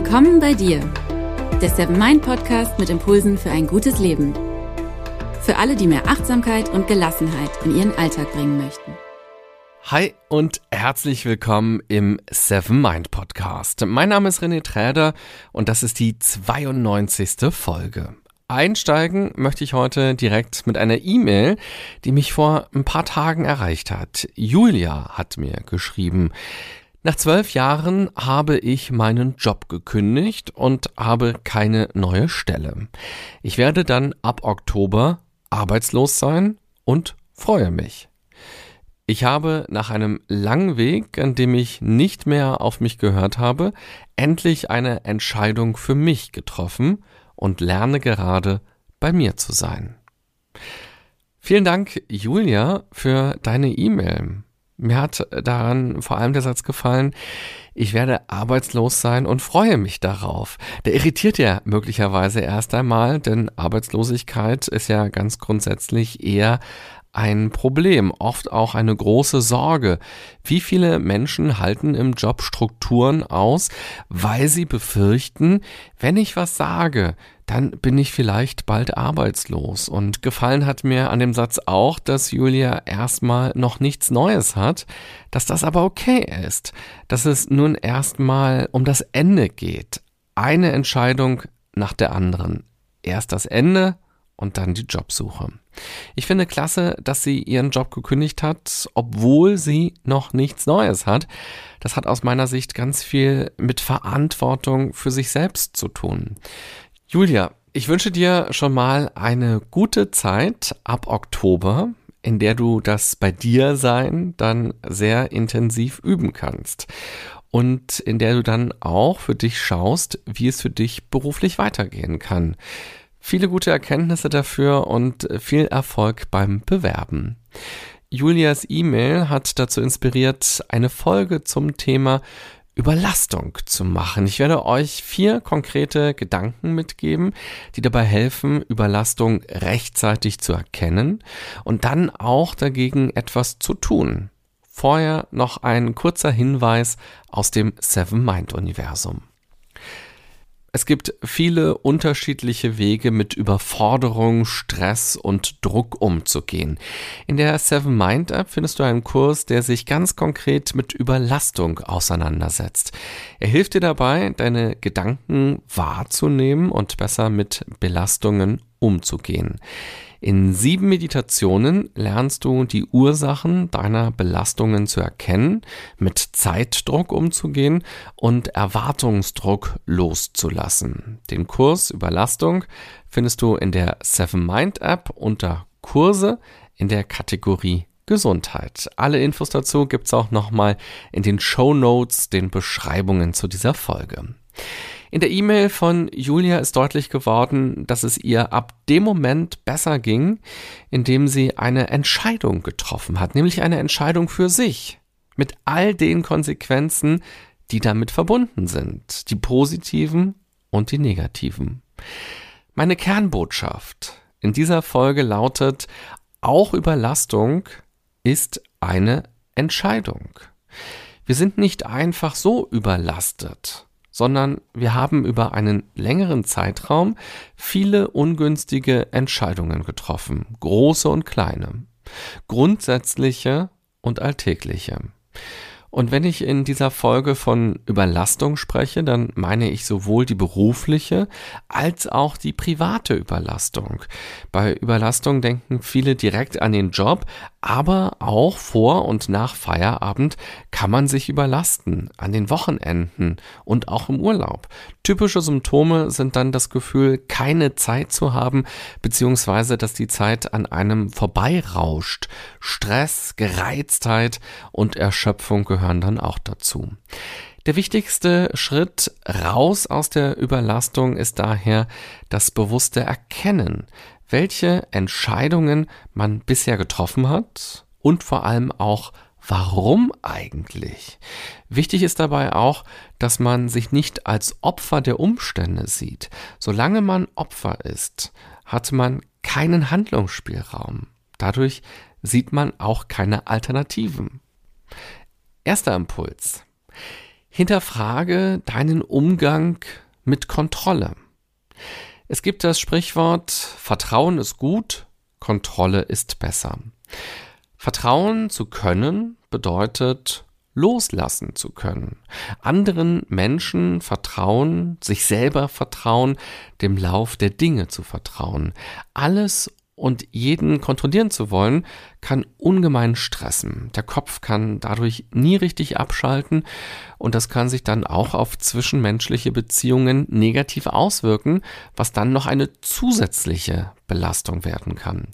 Willkommen bei dir, der Seven Mind Podcast mit Impulsen für ein gutes Leben. Für alle, die mehr Achtsamkeit und Gelassenheit in ihren Alltag bringen möchten. Hi und herzlich willkommen im Seven Mind Podcast. Mein Name ist René Träder und das ist die 92. Folge. Einsteigen möchte ich heute direkt mit einer E-Mail, die mich vor ein paar Tagen erreicht hat. Julia hat mir geschrieben. Nach zwölf Jahren habe ich meinen Job gekündigt und habe keine neue Stelle. Ich werde dann ab Oktober arbeitslos sein und freue mich. Ich habe nach einem langen Weg, an dem ich nicht mehr auf mich gehört habe, endlich eine Entscheidung für mich getroffen und lerne gerade bei mir zu sein. Vielen Dank, Julia, für deine E-Mail. Mir hat daran vor allem der Satz gefallen, ich werde arbeitslos sein und freue mich darauf. Der irritiert ja möglicherweise erst einmal, denn Arbeitslosigkeit ist ja ganz grundsätzlich eher ein Problem, oft auch eine große Sorge. Wie viele Menschen halten im Job Strukturen aus, weil sie befürchten, wenn ich was sage, dann bin ich vielleicht bald arbeitslos. Und gefallen hat mir an dem Satz auch, dass Julia erstmal noch nichts Neues hat, dass das aber okay ist, dass es nun erstmal um das Ende geht. Eine Entscheidung nach der anderen. Erst das Ende und dann die Jobsuche. Ich finde klasse, dass sie ihren Job gekündigt hat, obwohl sie noch nichts Neues hat. Das hat aus meiner Sicht ganz viel mit Verantwortung für sich selbst zu tun. Julia, ich wünsche dir schon mal eine gute Zeit ab Oktober, in der du das bei dir sein dann sehr intensiv üben kannst und in der du dann auch für dich schaust, wie es für dich beruflich weitergehen kann. Viele gute Erkenntnisse dafür und viel Erfolg beim Bewerben. Julias E-Mail hat dazu inspiriert, eine Folge zum Thema Überlastung zu machen. Ich werde euch vier konkrete Gedanken mitgeben, die dabei helfen, Überlastung rechtzeitig zu erkennen und dann auch dagegen etwas zu tun. Vorher noch ein kurzer Hinweis aus dem Seven Mind Universum. Es gibt viele unterschiedliche Wege, mit Überforderung, Stress und Druck umzugehen. In der Seven Mind App findest du einen Kurs, der sich ganz konkret mit Überlastung auseinandersetzt. Er hilft dir dabei, deine Gedanken wahrzunehmen und besser mit Belastungen umzugehen. In sieben Meditationen lernst du die Ursachen deiner Belastungen zu erkennen, mit Zeitdruck umzugehen und Erwartungsdruck loszulassen. Den Kurs Überlastung findest du in der Seven Mind App unter Kurse in der Kategorie Gesundheit. Alle Infos dazu gibt's auch nochmal in den Show Notes, den Beschreibungen zu dieser Folge. In der E-Mail von Julia ist deutlich geworden, dass es ihr ab dem Moment besser ging, in dem sie eine Entscheidung getroffen hat, nämlich eine Entscheidung für sich, mit all den Konsequenzen, die damit verbunden sind, die positiven und die negativen. Meine Kernbotschaft in dieser Folge lautet, auch Überlastung ist eine Entscheidung. Wir sind nicht einfach so überlastet sondern wir haben über einen längeren Zeitraum viele ungünstige Entscheidungen getroffen, große und kleine, grundsätzliche und alltägliche. Und wenn ich in dieser Folge von Überlastung spreche, dann meine ich sowohl die berufliche als auch die private Überlastung. Bei Überlastung denken viele direkt an den Job, aber auch vor und nach Feierabend kann man sich überlasten, an den Wochenenden und auch im Urlaub. Typische Symptome sind dann das Gefühl, keine Zeit zu haben, beziehungsweise dass die Zeit an einem vorbeirauscht. Stress, Gereiztheit und Erschöpfung gehören dann auch dazu. Der wichtigste Schritt raus aus der Überlastung ist daher das bewusste Erkennen, welche Entscheidungen man bisher getroffen hat und vor allem auch Warum eigentlich? Wichtig ist dabei auch, dass man sich nicht als Opfer der Umstände sieht. Solange man Opfer ist, hat man keinen Handlungsspielraum. Dadurch sieht man auch keine Alternativen. Erster Impuls. Hinterfrage deinen Umgang mit Kontrolle. Es gibt das Sprichwort, Vertrauen ist gut, Kontrolle ist besser. Vertrauen zu können bedeutet loslassen zu können. Anderen Menschen vertrauen, sich selber vertrauen, dem Lauf der Dinge zu vertrauen. Alles und jeden kontrollieren zu wollen, kann ungemein stressen. Der Kopf kann dadurch nie richtig abschalten und das kann sich dann auch auf zwischenmenschliche Beziehungen negativ auswirken, was dann noch eine zusätzliche Belastung werden kann.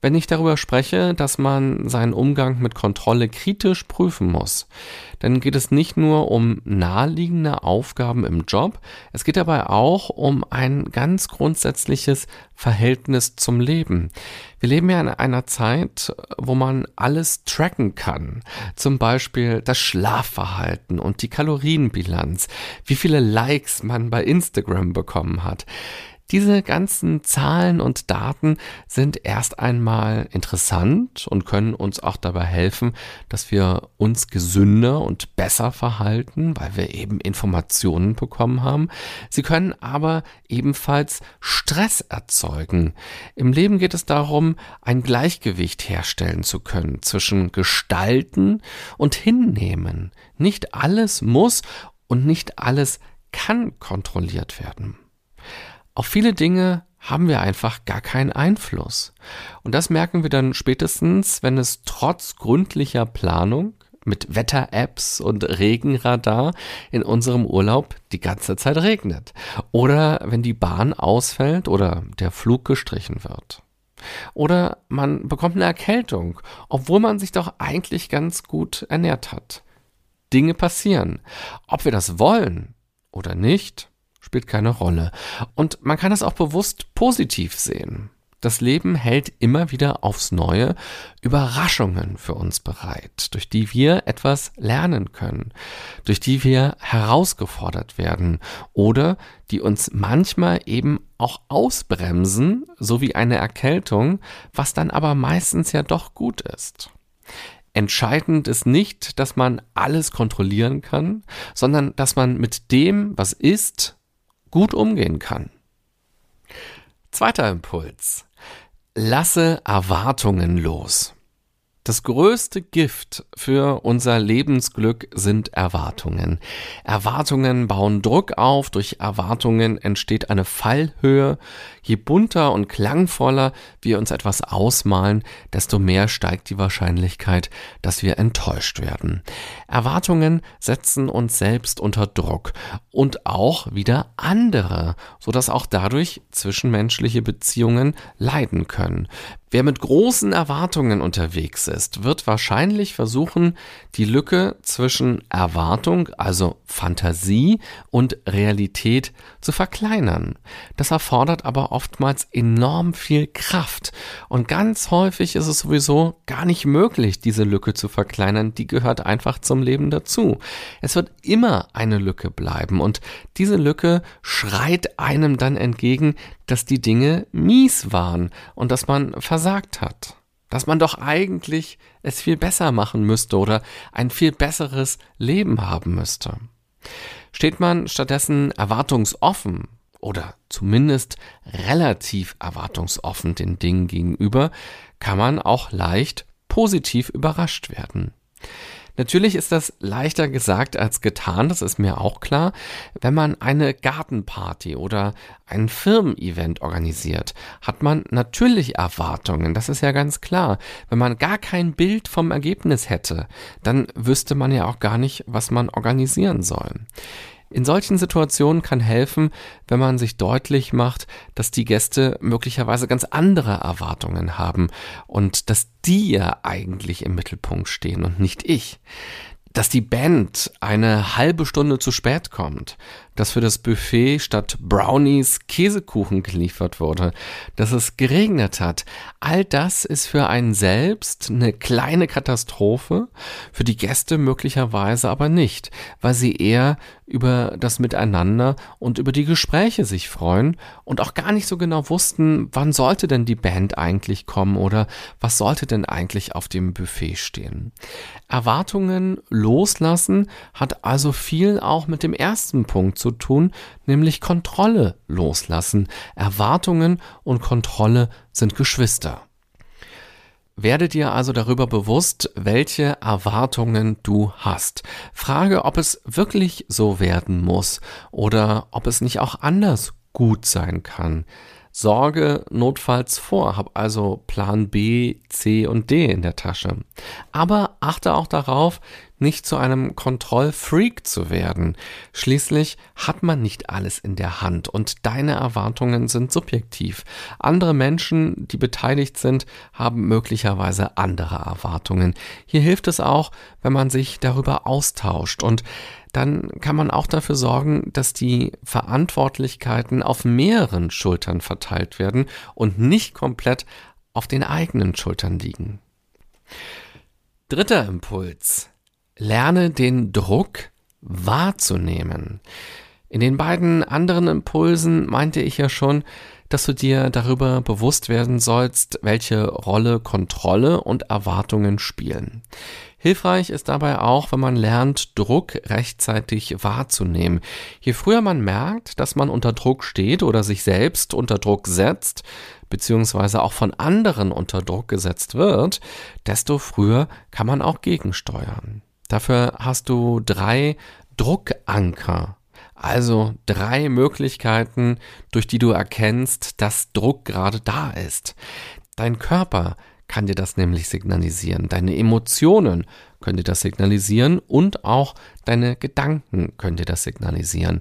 Wenn ich darüber spreche, dass man seinen Umgang mit Kontrolle kritisch prüfen muss, dann geht es nicht nur um naheliegende Aufgaben im Job, es geht dabei auch um ein ganz grundsätzliches Verhältnis zum Leben. Wir leben ja in einer Zeit, wo man alles tracken kann. Zum Beispiel das Schlafverhalten und die Kalorienbilanz, wie viele Likes man bei Instagram bekommen hat. Diese ganzen Zahlen und Daten sind erst einmal interessant und können uns auch dabei helfen, dass wir uns gesünder und besser verhalten, weil wir eben Informationen bekommen haben. Sie können aber ebenfalls Stress erzeugen. Im Leben geht es darum, ein Gleichgewicht herstellen zu können zwischen Gestalten und Hinnehmen. Nicht alles muss und nicht alles kann kontrolliert werden. Auf viele Dinge haben wir einfach gar keinen Einfluss. Und das merken wir dann spätestens, wenn es trotz gründlicher Planung mit Wetter-Apps und Regenradar in unserem Urlaub die ganze Zeit regnet. Oder wenn die Bahn ausfällt oder der Flug gestrichen wird. Oder man bekommt eine Erkältung, obwohl man sich doch eigentlich ganz gut ernährt hat. Dinge passieren. Ob wir das wollen oder nicht, spielt keine Rolle. Und man kann es auch bewusst positiv sehen. Das Leben hält immer wieder aufs Neue Überraschungen für uns bereit, durch die wir etwas lernen können, durch die wir herausgefordert werden oder die uns manchmal eben auch ausbremsen, so wie eine Erkältung, was dann aber meistens ja doch gut ist. Entscheidend ist nicht, dass man alles kontrollieren kann, sondern dass man mit dem, was ist, gut umgehen kann. Zweiter Impuls. Lasse Erwartungen los. Das größte Gift für unser Lebensglück sind Erwartungen. Erwartungen bauen Druck auf, durch Erwartungen entsteht eine Fallhöhe. Je bunter und klangvoller wir uns etwas ausmalen, desto mehr steigt die Wahrscheinlichkeit, dass wir enttäuscht werden. Erwartungen setzen uns selbst unter Druck und auch wieder andere, sodass auch dadurch zwischenmenschliche Beziehungen leiden können. Wer mit großen Erwartungen unterwegs ist, wird wahrscheinlich versuchen, die Lücke zwischen Erwartung, also Fantasie und Realität zu verkleinern. Das erfordert aber oftmals enorm viel Kraft und ganz häufig ist es sowieso gar nicht möglich, diese Lücke zu verkleinern, die gehört einfach zum Leben dazu. Es wird immer eine Lücke bleiben und diese Lücke schreit einem dann entgegen, dass die Dinge mies waren und dass man versagt hat. Dass man doch eigentlich es viel besser machen müsste oder ein viel besseres Leben haben müsste. Steht man stattdessen erwartungsoffen oder zumindest relativ erwartungsoffen den Dingen gegenüber, kann man auch leicht positiv überrascht werden. Natürlich ist das leichter gesagt als getan, das ist mir auch klar. Wenn man eine Gartenparty oder ein Firmen-Event organisiert, hat man natürlich Erwartungen, das ist ja ganz klar. Wenn man gar kein Bild vom Ergebnis hätte, dann wüsste man ja auch gar nicht, was man organisieren soll. In solchen Situationen kann helfen, wenn man sich deutlich macht, dass die Gäste möglicherweise ganz andere Erwartungen haben und dass die ja eigentlich im Mittelpunkt stehen und nicht ich. Dass die Band eine halbe Stunde zu spät kommt, dass für das Buffet statt Brownies Käsekuchen geliefert wurde, dass es geregnet hat. All das ist für einen selbst eine kleine Katastrophe, für die Gäste möglicherweise aber nicht, weil sie eher über das Miteinander und über die Gespräche sich freuen und auch gar nicht so genau wussten, wann sollte denn die Band eigentlich kommen oder was sollte denn eigentlich auf dem Buffet stehen. Erwartungen loslassen hat also viel auch mit dem ersten Punkt zu tun, nämlich Kontrolle loslassen. Erwartungen und Kontrolle sind Geschwister. Werde dir also darüber bewusst, welche Erwartungen du hast. Frage, ob es wirklich so werden muss oder ob es nicht auch anders gut sein kann. Sorge notfalls vor, hab also Plan B, C und D in der Tasche. Aber achte auch darauf, nicht zu einem Kontrollfreak zu werden. Schließlich hat man nicht alles in der Hand und deine Erwartungen sind subjektiv. Andere Menschen, die beteiligt sind, haben möglicherweise andere Erwartungen. Hier hilft es auch, wenn man sich darüber austauscht und dann kann man auch dafür sorgen, dass die Verantwortlichkeiten auf mehreren Schultern verteilt werden und nicht komplett auf den eigenen Schultern liegen. Dritter Impuls. Lerne den Druck wahrzunehmen. In den beiden anderen Impulsen meinte ich ja schon, dass du dir darüber bewusst werden sollst, welche Rolle Kontrolle und Erwartungen spielen. Hilfreich ist dabei auch, wenn man lernt, Druck rechtzeitig wahrzunehmen. Je früher man merkt, dass man unter Druck steht oder sich selbst unter Druck setzt, beziehungsweise auch von anderen unter Druck gesetzt wird, desto früher kann man auch gegensteuern. Dafür hast du drei Druckanker also drei Möglichkeiten, durch die du erkennst, dass Druck gerade da ist. Dein Körper kann dir das nämlich signalisieren. Deine Emotionen können dir das signalisieren und auch deine Gedanken können dir das signalisieren.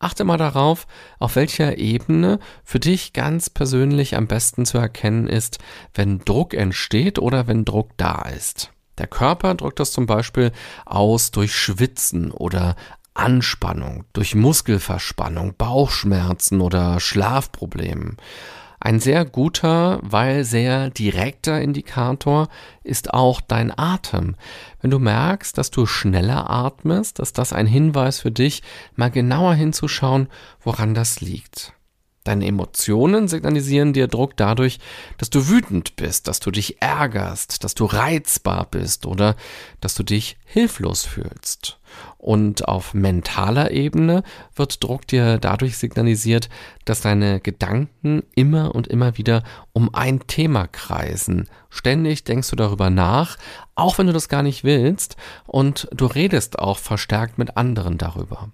Achte mal darauf, auf welcher Ebene für dich ganz persönlich am besten zu erkennen ist, wenn Druck entsteht oder wenn Druck da ist. Der Körper drückt das zum Beispiel aus durch Schwitzen oder Anspannung, durch Muskelverspannung, Bauchschmerzen oder Schlafproblemen. Ein sehr guter, weil sehr direkter Indikator ist auch dein Atem. Wenn du merkst, dass du schneller atmest, ist das ein Hinweis für dich, mal genauer hinzuschauen, woran das liegt. Deine Emotionen signalisieren dir Druck dadurch, dass du wütend bist, dass du dich ärgerst, dass du reizbar bist oder dass du dich hilflos fühlst. Und auf mentaler Ebene wird Druck dir dadurch signalisiert, dass deine Gedanken immer und immer wieder um ein Thema kreisen. Ständig denkst du darüber nach, auch wenn du das gar nicht willst, und du redest auch verstärkt mit anderen darüber.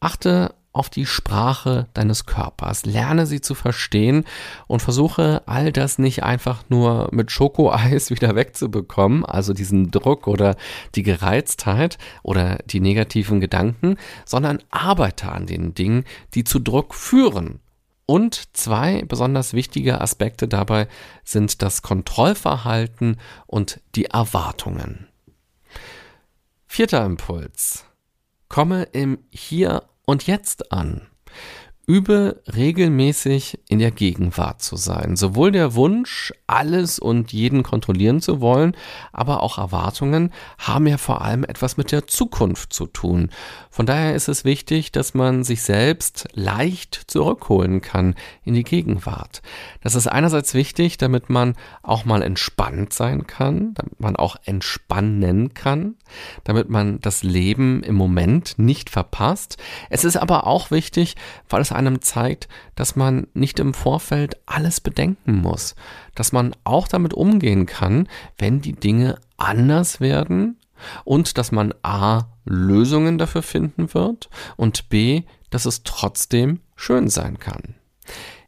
Achte auf die Sprache deines Körpers. Lerne sie zu verstehen und versuche all das nicht einfach nur mit Schokoeis wieder wegzubekommen, also diesen Druck oder die Gereiztheit oder die negativen Gedanken, sondern arbeite an den Dingen, die zu Druck führen. Und zwei besonders wichtige Aspekte dabei sind das Kontrollverhalten und die Erwartungen. Vierter Impuls. Komme im Hier und Jetzt an. Übe regelmäßig in der Gegenwart zu sein. Sowohl der Wunsch, alles und jeden kontrollieren zu wollen, aber auch Erwartungen haben ja vor allem etwas mit der Zukunft zu tun. Von daher ist es wichtig, dass man sich selbst leicht zurückholen kann in die Gegenwart. Das ist einerseits wichtig, damit man auch mal entspannt sein kann, damit man auch entspannen kann, damit man das Leben im Moment nicht verpasst. Es ist aber auch wichtig, weil es einem zeigt, dass man nicht im Vorfeld alles bedenken muss, dass man auch damit umgehen kann, wenn die Dinge anders werden und dass man a. Lösungen dafür finden wird und b. dass es trotzdem schön sein kann.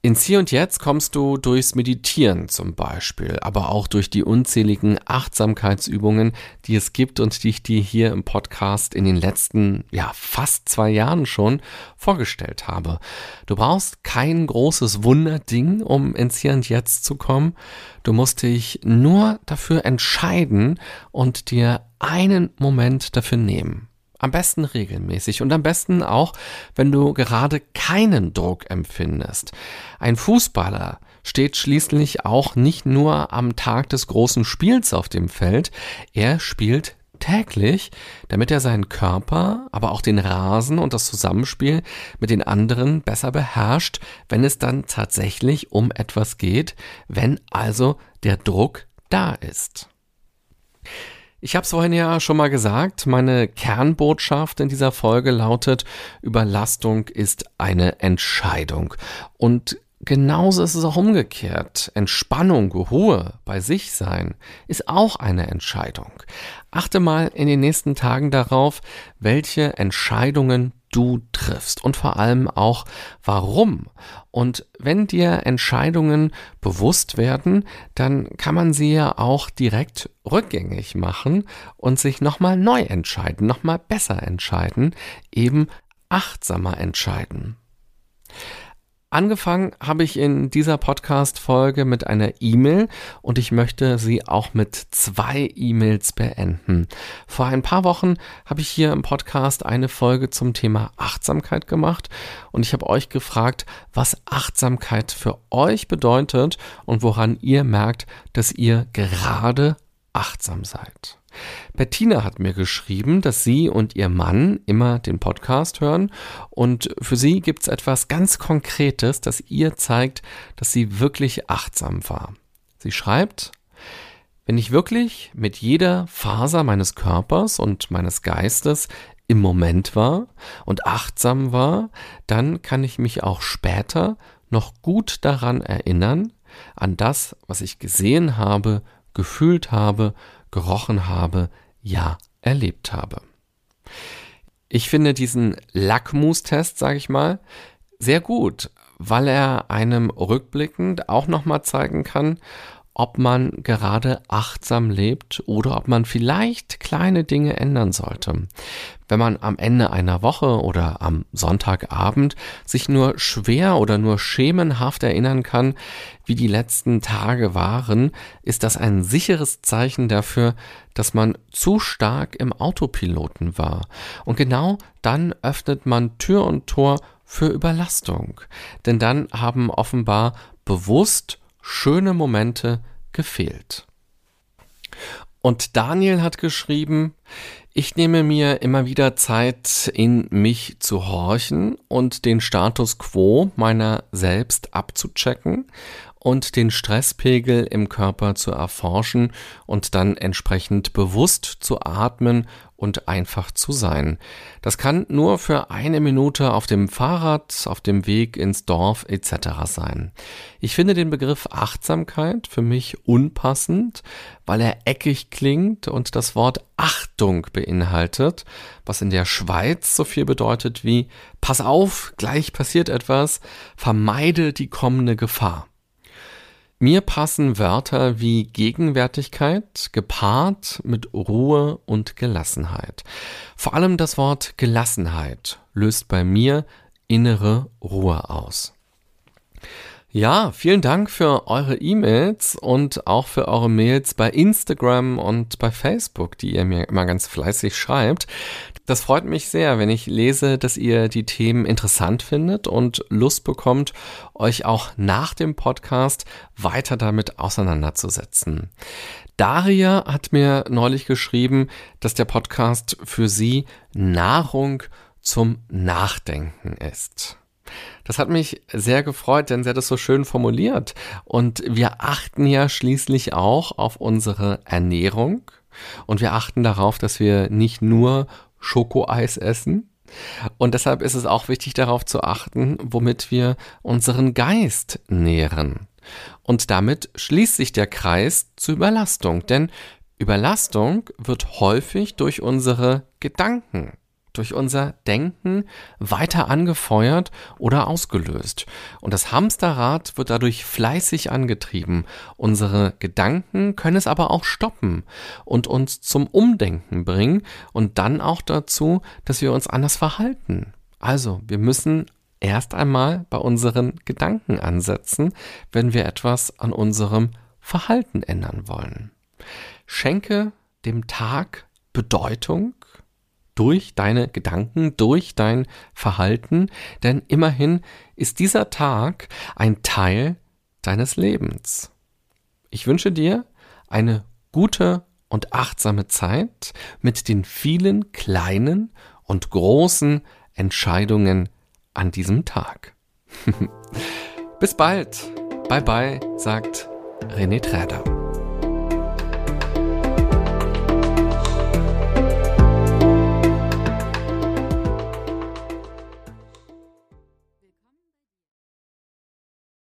Ins Hier und Jetzt kommst du durchs Meditieren zum Beispiel, aber auch durch die unzähligen Achtsamkeitsübungen, die es gibt und die ich dir hier im Podcast in den letzten, ja, fast zwei Jahren schon vorgestellt habe. Du brauchst kein großes Wunderding, um ins Hier und Jetzt zu kommen. Du musst dich nur dafür entscheiden und dir einen Moment dafür nehmen am besten regelmäßig und am besten auch, wenn du gerade keinen Druck empfindest. Ein Fußballer steht schließlich auch nicht nur am Tag des großen Spiels auf dem Feld, er spielt täglich, damit er seinen Körper, aber auch den Rasen und das Zusammenspiel mit den anderen besser beherrscht, wenn es dann tatsächlich um etwas geht, wenn also der Druck da ist. Ich habe es vorhin ja schon mal gesagt, meine Kernbotschaft in dieser Folge lautet, Überlastung ist eine Entscheidung. Und genauso ist es auch umgekehrt. Entspannung, Ruhe, bei sich sein ist auch eine Entscheidung. Achte mal in den nächsten Tagen darauf, welche Entscheidungen du triffst und vor allem auch warum. Und wenn dir Entscheidungen bewusst werden, dann kann man sie ja auch direkt rückgängig machen und sich nochmal neu entscheiden, nochmal besser entscheiden, eben achtsamer entscheiden. Angefangen habe ich in dieser Podcast-Folge mit einer E-Mail und ich möchte sie auch mit zwei E-Mails beenden. Vor ein paar Wochen habe ich hier im Podcast eine Folge zum Thema Achtsamkeit gemacht und ich habe euch gefragt, was Achtsamkeit für euch bedeutet und woran ihr merkt, dass ihr gerade achtsam seid. Bettina hat mir geschrieben, dass sie und ihr Mann immer den Podcast hören und für sie gibt es etwas ganz Konkretes, das ihr zeigt, dass sie wirklich achtsam war. Sie schreibt, wenn ich wirklich mit jeder Faser meines Körpers und meines Geistes im Moment war und achtsam war, dann kann ich mich auch später noch gut daran erinnern, an das, was ich gesehen habe, gefühlt habe, gerochen habe, ja erlebt habe. Ich finde diesen Lackmustest, sage ich mal, sehr gut, weil er einem rückblickend auch nochmal zeigen kann, ob man gerade achtsam lebt oder ob man vielleicht kleine Dinge ändern sollte. Wenn man am Ende einer Woche oder am Sonntagabend sich nur schwer oder nur schemenhaft erinnern kann, wie die letzten Tage waren, ist das ein sicheres Zeichen dafür, dass man zu stark im Autopiloten war. Und genau dann öffnet man Tür und Tor für Überlastung. Denn dann haben offenbar bewusst schöne Momente gefehlt. Und Daniel hat geschrieben, ich nehme mir immer wieder Zeit, in mich zu horchen und den Status quo meiner selbst abzuchecken und den Stresspegel im Körper zu erforschen und dann entsprechend bewusst zu atmen und einfach zu sein. Das kann nur für eine Minute auf dem Fahrrad, auf dem Weg ins Dorf etc. sein. Ich finde den Begriff Achtsamkeit für mich unpassend, weil er eckig klingt und das Wort Achtung beinhaltet, was in der Schweiz so viel bedeutet wie Pass auf, gleich passiert etwas, vermeide die kommende Gefahr. Mir passen Wörter wie Gegenwärtigkeit gepaart mit Ruhe und Gelassenheit. Vor allem das Wort Gelassenheit löst bei mir innere Ruhe aus. Ja, vielen Dank für eure E-Mails und auch für eure Mails bei Instagram und bei Facebook, die ihr mir immer ganz fleißig schreibt. Das freut mich sehr, wenn ich lese, dass ihr die Themen interessant findet und Lust bekommt, euch auch nach dem Podcast weiter damit auseinanderzusetzen. Daria hat mir neulich geschrieben, dass der Podcast für sie Nahrung zum Nachdenken ist. Das hat mich sehr gefreut, denn sie hat es so schön formuliert. Und wir achten ja schließlich auch auf unsere Ernährung. Und wir achten darauf, dass wir nicht nur Schokoeis essen. Und deshalb ist es auch wichtig darauf zu achten, womit wir unseren Geist nähren. Und damit schließt sich der Kreis zur Überlastung, denn Überlastung wird häufig durch unsere Gedanken durch unser Denken weiter angefeuert oder ausgelöst. Und das Hamsterrad wird dadurch fleißig angetrieben. Unsere Gedanken können es aber auch stoppen und uns zum Umdenken bringen und dann auch dazu, dass wir uns anders verhalten. Also, wir müssen erst einmal bei unseren Gedanken ansetzen, wenn wir etwas an unserem Verhalten ändern wollen. Schenke dem Tag Bedeutung durch deine Gedanken, durch dein Verhalten, denn immerhin ist dieser Tag ein Teil deines Lebens. Ich wünsche dir eine gute und achtsame Zeit mit den vielen kleinen und großen Entscheidungen an diesem Tag. Bis bald. Bye bye, sagt René Träder.